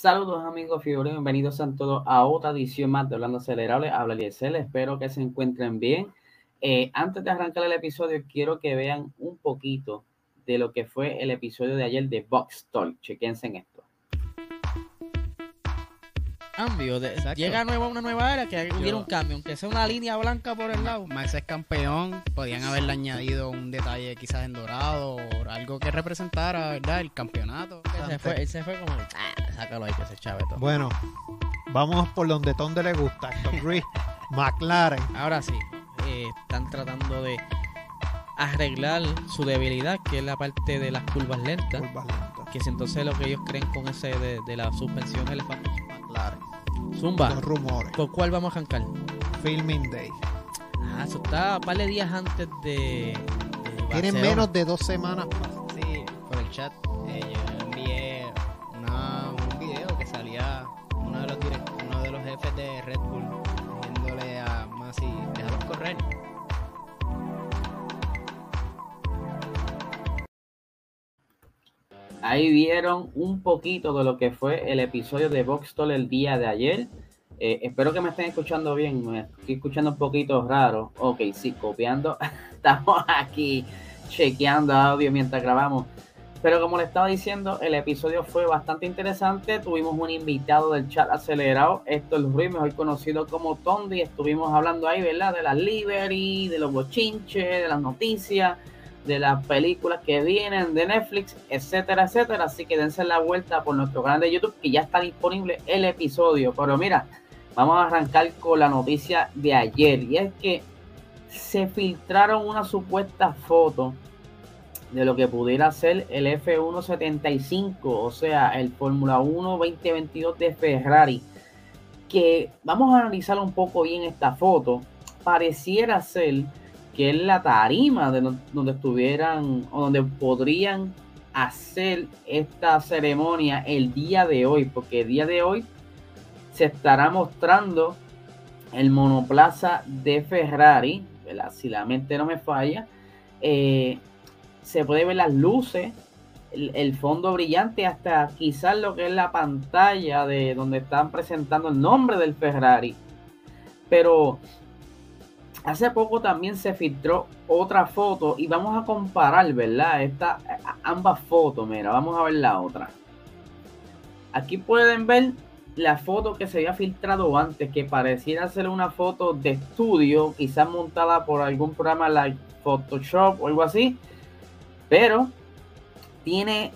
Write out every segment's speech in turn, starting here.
Saludos amigos fiebre, bienvenidos a todos a otra edición más de Hablando Acelerable. Habla Liesel, espero que se encuentren bien. Eh, antes de arrancar el episodio, quiero que vean un poquito de lo que fue el episodio de ayer de Box Talk. Chequense en esto. Cambio, de, llega nueva, una nueva era que hubiera un cambio, aunque sea una línea blanca por el lado. Max es campeón, podían haberle añadido un detalle quizás en dorado o algo que representara, ¿verdad? El campeonato. Él se fue, él se fue como, ah, sácalo ahí que se chave todo. Bueno, vamos por donde Tonde le gusta. McLaren. Ahora sí, eh, están tratando de arreglar su debilidad, que es la parte de las curvas lentas. Curvas lentas. Que es entonces lo que ellos creen con ese de, de la suspensión el famoso McLaren. Zumba. Los rumores. ¿Por cuál vamos a arrancar? Filming Day. Ah, eso está un par de días antes de. de Tienen menos de dos semanas más. Sí, por el chat eh, Ahí vieron un poquito de lo que fue el episodio de Box Talk el día de ayer. Eh, espero que me estén escuchando bien. Me estoy escuchando un poquito raro. Ok, sí, copiando. Estamos aquí chequeando audio mientras grabamos. Pero como le estaba diciendo, el episodio fue bastante interesante. Tuvimos un invitado del chat acelerado, Héctor Ruiz, mejor conocido como Tondi. Estuvimos hablando ahí, ¿verdad? De las livery, de los bochinches, de las noticias, de las películas que vienen de Netflix, etcétera, etcétera. Así que dense la vuelta por nuestro canal de YouTube que ya está disponible el episodio. Pero mira, vamos a arrancar con la noticia de ayer. Y es que se filtraron una supuesta foto de lo que pudiera ser el F175, o sea, el Fórmula 1 2022 de Ferrari. Que vamos a analizar un poco bien esta foto. Pareciera ser que es la tarima de donde estuvieran o donde podrían hacer esta ceremonia el día de hoy, porque el día de hoy se estará mostrando el monoplaza de Ferrari, si la mente no me falla, eh, se puede ver las luces, el fondo brillante, hasta quizás lo que es la pantalla de donde están presentando el nombre del Ferrari. Pero hace poco también se filtró otra foto y vamos a comparar, ¿verdad? Esta, ambas fotos, mira, vamos a ver la otra. Aquí pueden ver la foto que se había filtrado antes, que pareciera ser una foto de estudio, quizás montada por algún programa like Photoshop o algo así, pero tiene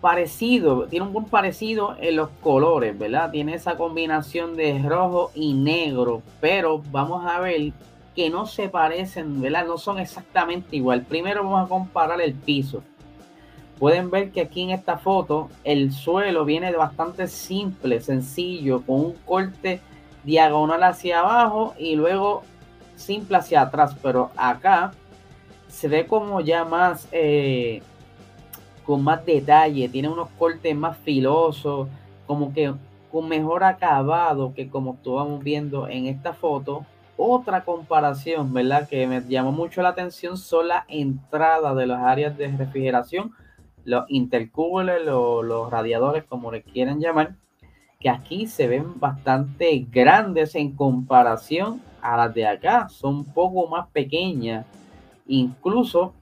parecido, tiene un buen parecido en los colores, ¿verdad? Tiene esa combinación de rojo y negro, pero vamos a ver que no se parecen, ¿verdad? No son exactamente igual. Primero vamos a comparar el piso. Pueden ver que aquí en esta foto el suelo viene bastante simple, sencillo, con un corte diagonal hacia abajo y luego simple hacia atrás. Pero acá se ve como ya más, eh, con más detalle, tiene unos cortes más filosos, como que con mejor acabado que como estábamos viendo en esta foto. Otra comparación, ¿verdad? Que me llamó mucho la atención son las entradas de las áreas de refrigeración los intercoolers, los, los radiadores, como le quieran llamar, que aquí se ven bastante grandes en comparación a las de acá, son un poco más pequeñas. Incluso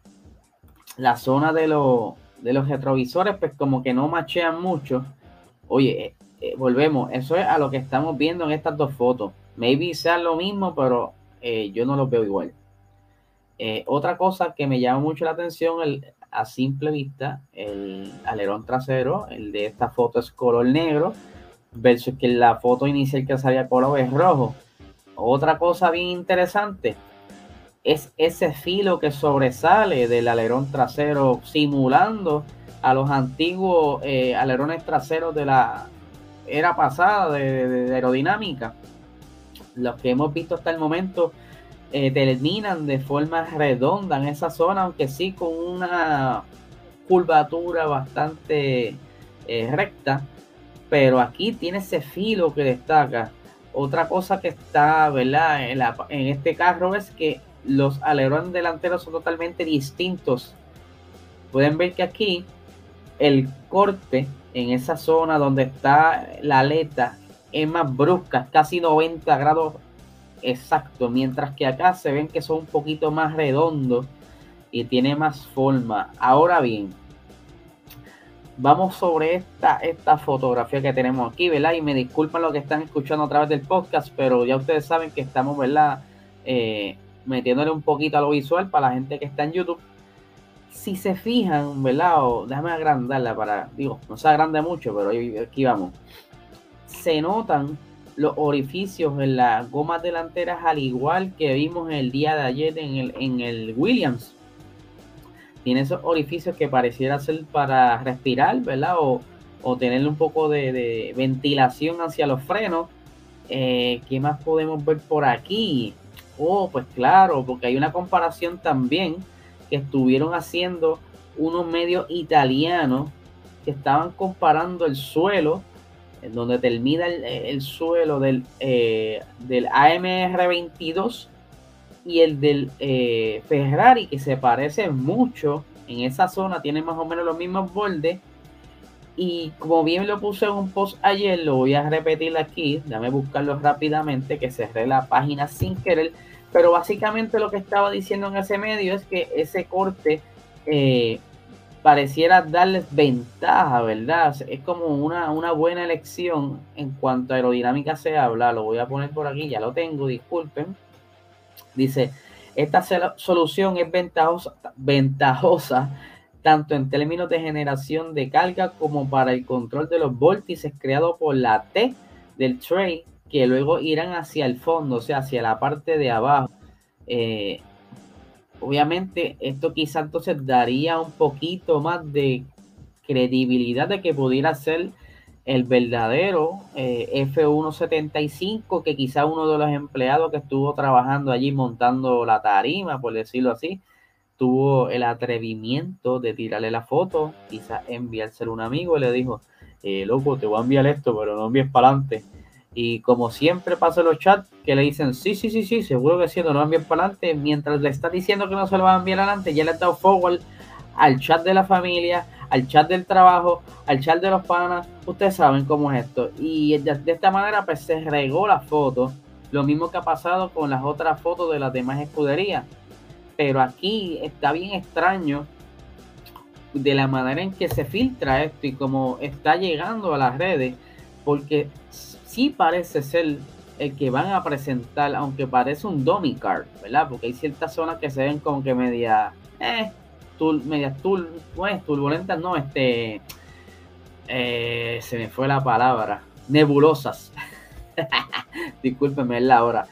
la zona de, los de los retrovisores, pues como que no machean mucho. Oye, eh, volvemos, eso es a lo que estamos viendo en estas dos fotos. Maybe sea lo mismo, pero eh, yo no lo veo igual. Eh, otra cosa que me llama mucho la atención el, a simple vista, el alerón trasero, el de esta foto es color negro, versus que la foto inicial que salía color es rojo. Otra cosa bien interesante es ese filo que sobresale del alerón trasero, simulando a los antiguos alerones traseros de la era pasada de, aerodinámica. Los que hemos visto hasta el momento eh, terminan de forma redonda en esa zona, aunque sí con una curvatura bastante eh, recta, pero aquí tiene ese filo que destaca. Otra cosa que está, ¿verdad? En, en este carro es que los alerones delanteros son totalmente distintos. Pueden ver que aquí el corte en esa zona donde está la aleta es más brusca, casi 90 grados exacto, mientras que acá se ven que son un poquito más redondos y tiene más forma. Ahora bien, vamos sobre esta, esta fotografía que tenemos aquí, ¿verdad? Y me disculpan lo que están escuchando a través del podcast, pero ya ustedes saben que estamos, ¿verdad? Eh, metiéndole un poquito a lo visual para la gente que está en YouTube. Si se fijan, ¿verdad? Déjame agrandarla para, digo, no se agrande mucho, pero aquí vamos. Se notan los orificios en las gomas delanteras al igual que vimos el día de ayer en el, en el Williams. Tiene esos orificios que pareciera ser para respirar, ¿verdad? O, o tener un poco de, ventilación hacia los frenos. Eh, ¿Qué más podemos ver por aquí? Oh, pues claro, porque hay una comparación también que estuvieron haciendo unos medios italianos que estaban comparando el suelo en donde termina el, suelo del, eh, del AMR22 y el del eh, Ferrari, que se parece mucho en esa zona, tiene más o menos los mismos bordes. Y como bien lo puse en un post ayer, lo voy a repetir aquí. Dame buscarlo rápidamente, que cerré la página sin querer. Pero básicamente lo que estaba diciendo en ese medio es que ese corte eh, pareciera darles ventaja, ¿verdad? Es como una, una, buena elección en cuanto a aerodinámica se habla. Lo voy a poner por aquí, ya lo tengo, disculpen. Dice, esta solución es ventajosa, tanto en términos de generación de carga como para el control de los vórtices creados por la T del tray que luego irán hacia el fondo, o sea, hacia la parte de abajo. Eh, obviamente esto quizá entonces daría un poquito más de credibilidad de que pudiera ser el verdadero eh, F175 que quizá uno de los empleados que estuvo trabajando allí montando la tarima, por decirlo así, tuvo el atrevimiento de tirarle la foto, quizá enviárselo a un amigo y le dijo, eh, loco, te voy a enviar esto, pero no envíes para adelante. Y como siempre pasa en los chats, que le dicen, sí, sí, sí, sí, seguro que sí, no lo van enviar para adelante. Mientras le está diciendo que no se lo va a enviar adelante, ya le ha dado forward al chat de la familia, al chat del trabajo, al chat de los panas. Ustedes saben cómo es esto. Y de, esta manera, pues se regó la foto. Lo mismo que ha pasado con las otras fotos de las demás escuderías. Pero aquí está bien extraño de la manera en que se filtra esto y cómo está llegando a las redes. Porque sí parece ser el que van a presentar, aunque parece un dummy card, ¿verdad? Porque hay ciertas zonas que se ven como que media, eh, media pues, turbulentas, no, este, eh, se me fue la palabra, nebulosas. Discúlpeme, la hora.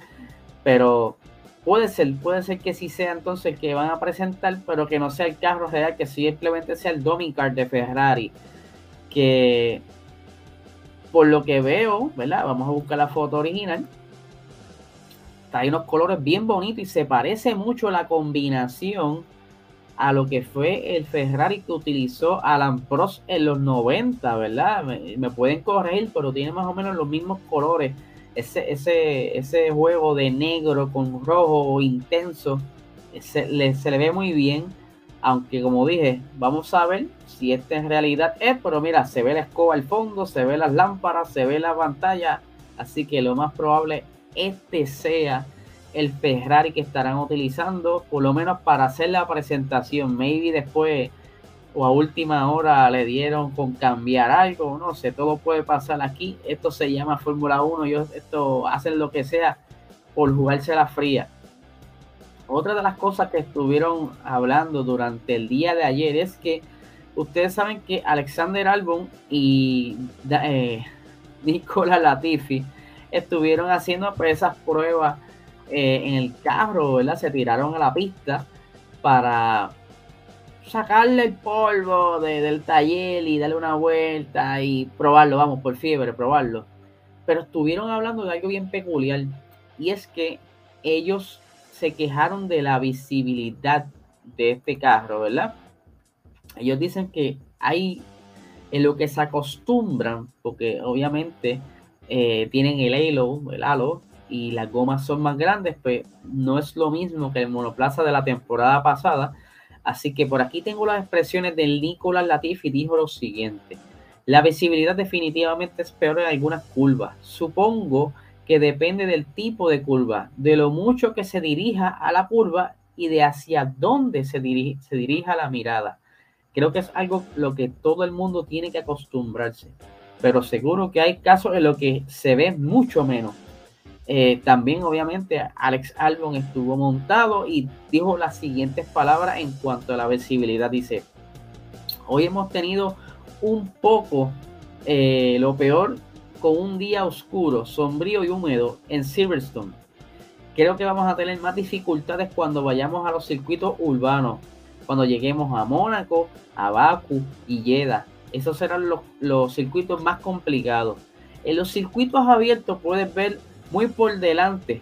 Pero puede ser, puede ser que sí sea entonces que van a presentar, pero que no sea el carro real, que simplemente sea el dummy card de Ferrari. Que por lo que veo, ¿verdad? Vamos a buscar la foto original. Hay unos colores bien bonitos y se parece mucho la combinación a lo que fue el Ferrari que utilizó Alan Prost en los 90, ¿verdad? Me, pueden corregir, pero tiene más o menos los mismos colores. Ese, ese, ese juego de negro con rojo intenso se le ve muy bien. Aunque como dije, vamos a ver si este en realidad es, pero mira, se ve la escoba al fondo, se ve las lámparas, se ve la pantalla, así que lo más probable este sea el Ferrari que estarán utilizando, por lo menos para hacer la presentación. Maybe después o a última hora le dieron con cambiar algo, no sé, todo puede pasar aquí. Esto se llama Fórmula 1, ellos esto hacen lo que sea por jugarse la fría. Otra de las cosas que estuvieron hablando durante el día de ayer es que ustedes saben que Alexander Albon y eh, Nicola Latifi estuvieron haciendo esas pruebas eh, en el carro, ¿verdad? Se tiraron a la pista para sacarle el polvo del taller y darle una vuelta y probarlo, vamos, por fiebre, probarlo. Pero estuvieron hablando de algo bien peculiar y es que ellos se quejaron de la visibilidad de este carro, ¿verdad? Ellos dicen que hay en lo que se acostumbran, porque obviamente eh, tienen el halo, el halo, y las gomas son más grandes, pues no es lo mismo que el monoplaza de la temporada pasada. Así que por aquí tengo las expresiones del Nicolás Latifi, dijo lo siguiente. La visibilidad definitivamente es peor en algunas curvas. Supongo que depende del tipo de curva, de lo mucho que se dirija a la curva y de hacia dónde se, dirige, se dirija la mirada. Creo que es algo lo que todo el mundo tiene que acostumbrarse, pero seguro que hay casos en los que se ve mucho menos. Eh, también, obviamente, Alex Albon estuvo montado y dijo las siguientes palabras en cuanto a la visibilidad. Dice, hoy hemos tenido un poco eh, lo peor con un día oscuro, sombrío y húmedo en Silverstone. Creo que vamos a tener más dificultades cuando vayamos a los circuitos urbanos, cuando lleguemos a Mónaco, a Baku y Jeddah. Esos serán los, los circuitos más complicados. En los circuitos abiertos puedes ver muy por delante,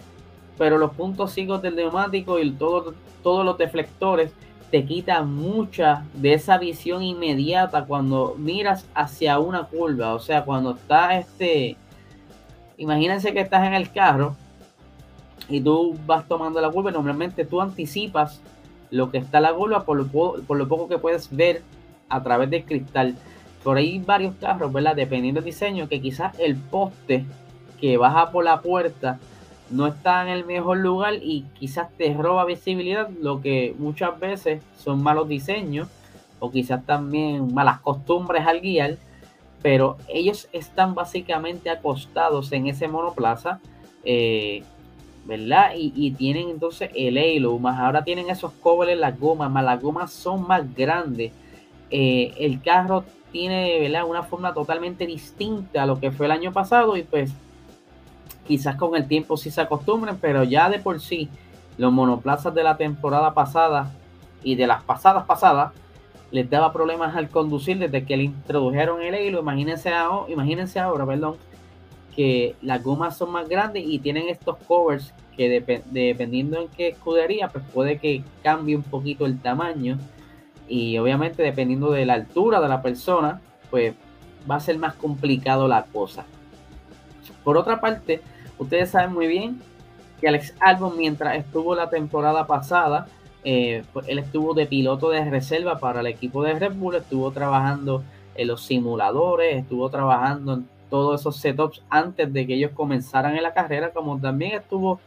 pero los puntos ciegos del neumático y todo, todos los deflectores te quita mucha de esa visión inmediata cuando miras hacia una curva. O sea, cuando está este. Imagínense que estás en el carro y tú vas tomando la curva. Normalmente tú anticipas lo que está la curva por lo, por lo poco que puedes ver a través del cristal. Por ahí varios carros, ¿verdad? Dependiendo del diseño, que quizás el poste que baja por la puerta no está en el mejor lugar y quizás te roba visibilidad, lo que muchas veces son malos diseños o quizás también malas costumbres al guiar, pero ellos están básicamente acostados en ese monoplaza, eh, ¿verdad? Y, tienen entonces el halo, más ahora tienen esos en las gomas, más las gomas son más grandes. Eh, el carro tiene, ¿verdad? Una forma totalmente distinta a lo que fue el año pasado y pues quizás con el tiempo sí se acostumbren, pero ya de por sí los monoplazas de la temporada pasada y de las pasadas pasadas les daba problemas al conducir desde que le introdujeron el hilo. Imagínense, ahora, imagínense ahora, perdón, que las gomas son más grandes y tienen estos covers que dependiendo en qué escudería, pues puede que cambie un poquito el tamaño y obviamente dependiendo de la altura de la persona, pues va a ser más complicado la cosa. Por otra parte, Ustedes saben muy bien que Alex Albon, mientras estuvo la temporada pasada, eh, pues, él estuvo de piloto de reserva para el equipo de Red Bull, estuvo trabajando en los simuladores, estuvo trabajando en todos esos setups antes de que ellos comenzaran en la carrera, como también estuvo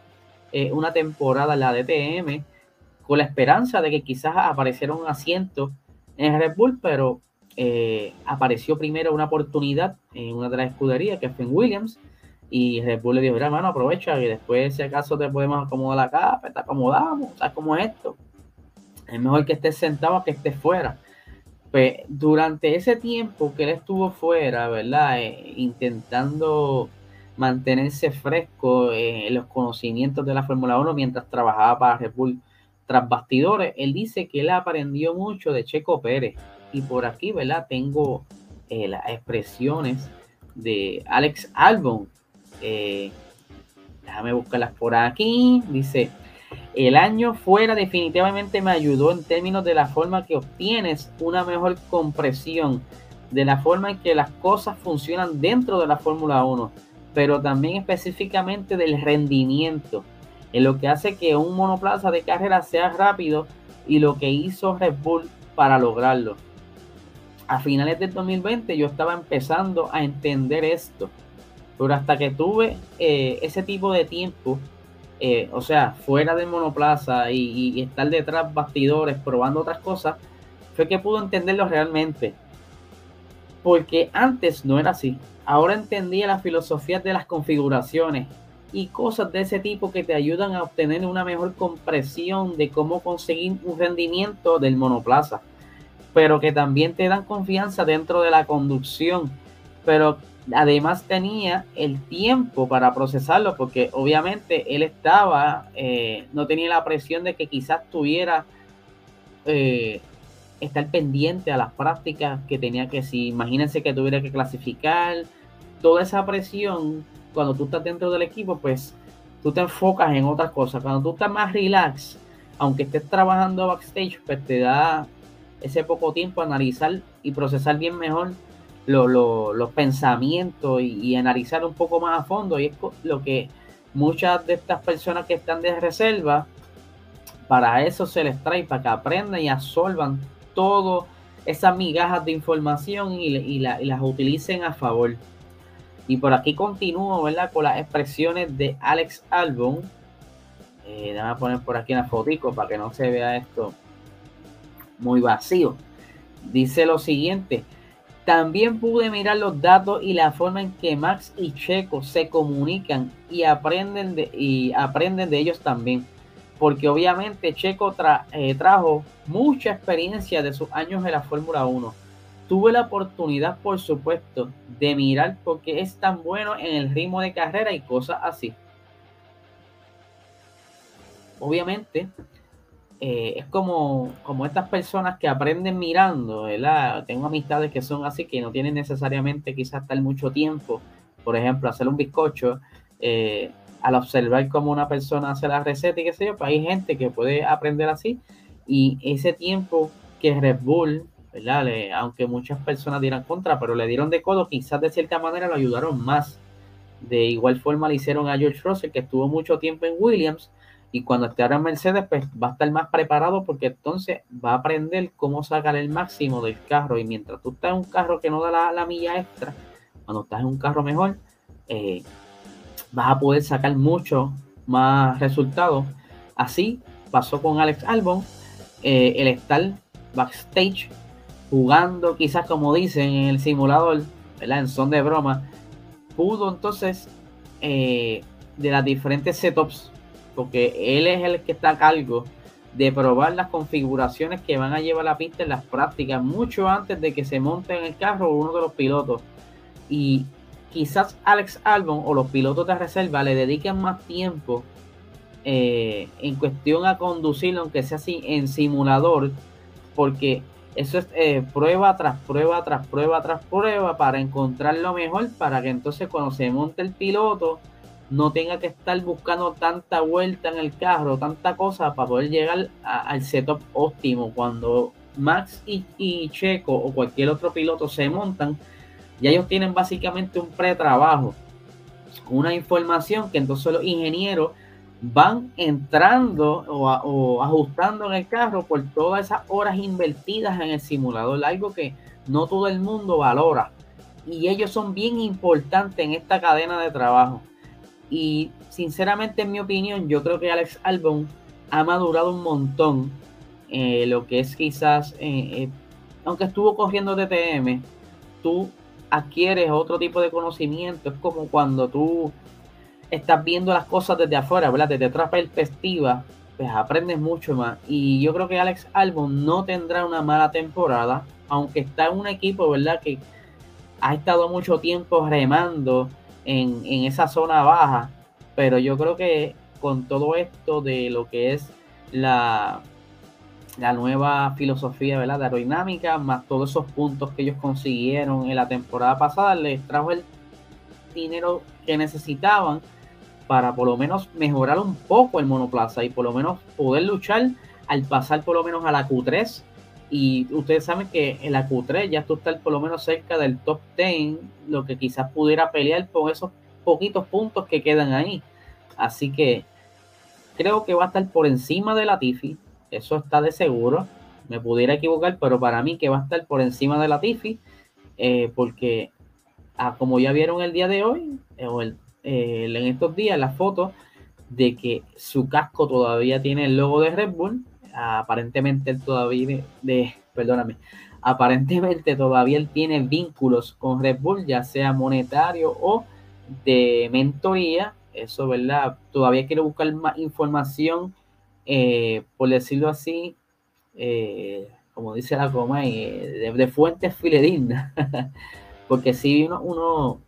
eh, una temporada en la DTM, con la esperanza de que quizás apareciera un asiento en Red Bull, pero eh, apareció primero una oportunidad en una de las escuderías, que fue en Williams, y Red Bull le dijo, mira, hermano, aprovecha y después si acaso te podemos acomodar la capa, te acomodamos, ¿sabes cómo es esto? Es mejor que estés sentado que estés fuera. Pues durante ese tiempo que él estuvo fuera, ¿verdad? Eh, intentando mantenerse fresco eh, en los conocimientos de la Fórmula 1 mientras trabajaba para Red Bull tras bastidores, él dice que él aprendió mucho de Checo Pérez. Y por aquí, ¿verdad? Tengo eh, las expresiones de Alex Albon, eh, déjame buscarlas por aquí. Dice, el año fuera definitivamente me ayudó en términos de la forma que obtienes una mejor compresión, de la forma en que las cosas funcionan dentro de la Fórmula 1, pero también específicamente del rendimiento, en lo que hace que un monoplaza de carrera sea rápido y lo que hizo Red Bull para lograrlo. A finales del 2020 yo estaba empezando a entender esto pero hasta que tuve eh, ese tipo de tiempo, eh, o sea, fuera del monoplaza y, estar detrás bastidores probando otras cosas, fue que pude entenderlo realmente. Porque antes no era así. Ahora entendía la filosofía de las configuraciones y cosas de ese tipo que te ayudan a obtener una mejor compresión de cómo conseguir un rendimiento del monoplaza, pero que también te dan confianza dentro de la conducción, pero además tenía el tiempo para procesarlo, porque obviamente él estaba, eh, no tenía la presión de que quizás tuviera eh, estar pendiente a las prácticas que tenía que, si imagínense que tuviera que clasificar, toda esa presión, cuando tú estás dentro del equipo, pues tú te enfocas en otras cosas. Cuando tú estás más relax, aunque estés trabajando backstage, pues te da ese poco tiempo a analizar y procesar bien mejor los pensamientos y, analizar un poco más a fondo. Y es lo que muchas de estas personas que están de reserva, para eso se les trae, para que aprendan y absorban todo esas migajas de información y, las utilicen a favor. Y por aquí continúo, ¿verdad? Con las expresiones de Alex Albon. Eh, déjame poner por aquí una fotico para que no se vea esto muy vacío. Dice lo siguiente. También pude mirar los datos y la forma en que Max y Checo se comunican y aprenden de, y aprenden de ellos también. Porque obviamente Checo eh, trajo mucha experiencia de sus años en la Fórmula 1. Tuve la oportunidad, por supuesto, de mirar porque es tan bueno en el ritmo de carrera y cosas así. Obviamente, eh, es como, como estas personas que aprenden mirando, ¿verdad? Tengo amistades que son así, que no tienen necesariamente quizás estar mucho tiempo, por ejemplo, hacer un bizcocho, eh, al observar cómo una persona hace la receta y qué sé yo, pues hay gente que puede aprender así y ese tiempo que Red Bull, ¿verdad? aunque muchas personas dieran contra, pero le dieron de codo, quizás de cierta manera lo ayudaron más. De igual forma le hicieron a George Russell, que estuvo mucho tiempo en Williams, y cuando esté ahora en Mercedes, pues va a estar más preparado porque entonces va a aprender cómo sacar el máximo del carro. Y mientras tú estás en un carro que no da la, milla extra, cuando estás en un carro mejor, eh, vas a poder sacar mucho más resultados. Así pasó con Alex Albon, eh, el estar backstage jugando, quizás como dicen en el simulador, ¿verdad? en son de broma, pudo entonces eh, de las diferentes setups porque él es el que está a cargo de probar las configuraciones que van a llevar la pista en las prácticas mucho antes de que se monte en el carro uno de los pilotos. Y quizás Alex Albon o los pilotos de reserva le dediquen más tiempo eh, en cuestión a conducirlo, aunque sea así en simulador, porque eso es eh, prueba tras prueba tras prueba tras prueba para encontrar lo mejor para que entonces cuando se monte el piloto no tenga que estar buscando tanta vuelta en el carro, tanta cosa para poder llegar al setup óptimo. Cuando Max y, Checo o cualquier otro piloto se montan, ya ellos tienen básicamente un pretrabajo, una información que entonces los ingenieros van entrando o, o, ajustando en el carro por todas esas horas invertidas en el simulador, algo que no todo el mundo valora. Y ellos son bien importantes en esta cadena de trabajo. Y sinceramente, en mi opinión, yo creo que Alex Albon ha madurado un montón. Eh, lo que es quizás, eh, eh, aunque estuvo corriendo DTM, tú adquieres otro tipo de conocimiento. Es como cuando tú estás viendo las cosas desde afuera, ¿verdad? Desde otra perspectiva, pues aprendes mucho más. Y yo creo que Alex Albon no tendrá una mala temporada, aunque está en un equipo, ¿verdad? Que ha estado mucho tiempo remando en, esa zona baja. Pero yo creo que con todo esto de lo que es la, la nueva filosofía ¿verdad? de aerodinámica, más todos esos puntos que ellos consiguieron en la temporada pasada, les trajo el dinero que necesitaban para por lo menos mejorar un poco el monoplaza y por lo menos poder luchar al pasar por lo menos a la Q3 y ustedes saben que en la Q3 ya tú estás por lo menos cerca del top 10, lo que quizás pudiera pelear por esos poquitos puntos que quedan ahí. Así que creo que va a estar por encima de la Tifi, eso está de seguro. Me pudiera equivocar, pero para mí que va a estar por encima de la Tifi, eh, porque ah, como ya vieron el día de hoy, eh, o el, en estos días, la foto de que su casco todavía tiene el logo de Red Bull aparentemente él todavía, de, perdóname, aparentemente todavía él tiene vínculos con Red Bull, ya sea monetario o de mentoría. Eso, ¿verdad? Todavía quiero buscar más información, eh, por decirlo así, eh, como dice la coma, eh, de, fuentes fidedignas. Porque sí, uno, uno,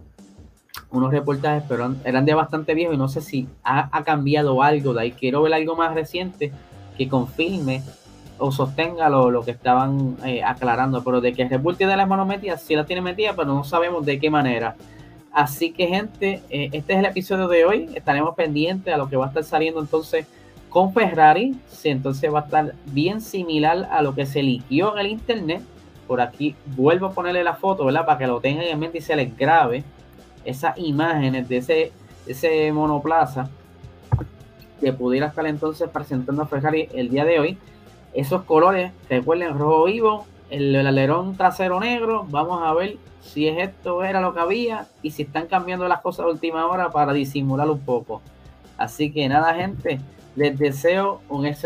unos reportajes, pero eran de bastante viejo y no sé si ha cambiado algo de ahí. Quiero ver algo más reciente que confirme o sostenga lo, que estaban eh, aclarando, pero de que Red Bull tiene las manos metidas, sí las tiene metidas, pero no sabemos de qué manera. Así que gente, eh, este es el episodio de hoy, estaremos pendientes a lo que va a estar saliendo entonces con Ferrari, si entonces va a estar bien similar a lo que se liquió en el internet. Por aquí vuelvo a ponerle la foto, ¿verdad? Para que lo tengan en mente y se les grabe esas imágenes de ese, ese monoplaza que pudiera estar entonces presentando Ferrari el día de hoy. Esos colores, recuerden, rojo vivo, el, alerón trasero negro, vamos a ver si es esto era lo que había y si están cambiando las cosas a última hora para disimular un poco. Así que nada, gente, les deseo un excelente